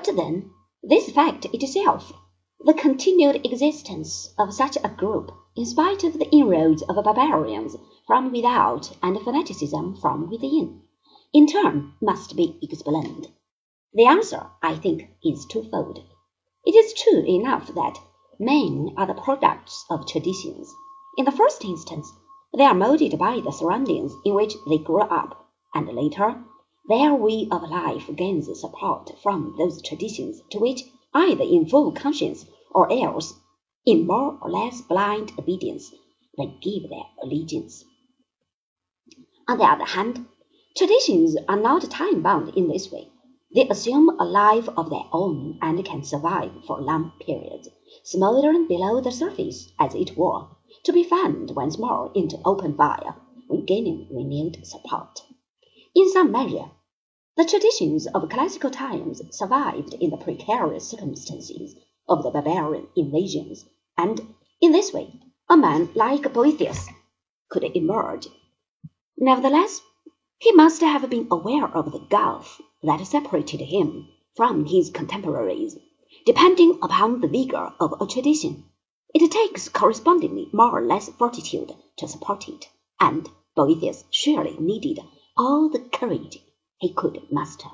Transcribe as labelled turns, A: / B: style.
A: But then, this fact itself, the continued existence of such a group, in spite of the inroads of barbarians from without and fanaticism from within, in turn must be explained. The answer, I think, is twofold. It is true enough that men are the products of traditions. In the first instance, they are molded by the surroundings in which they grow up, and later, their way of life gains support from those traditions to which, either in full conscience or else in more or less blind obedience, they give their allegiance. On the other hand, traditions are not time bound in this way. They assume a life of their own and can survive for long periods, smoldering below the surface, as it were, to be fanned once more into open fire when gaining renewed support. In some measure, the traditions of classical times survived in the precarious circumstances of the barbarian invasions, and in this way a man like Boethius could emerge. Nevertheless, he must have been aware of the gulf that separated him from his contemporaries, depending upon the vigor of a tradition. It takes correspondingly more or less fortitude to support it, and Boethius surely needed all the courage he could muster.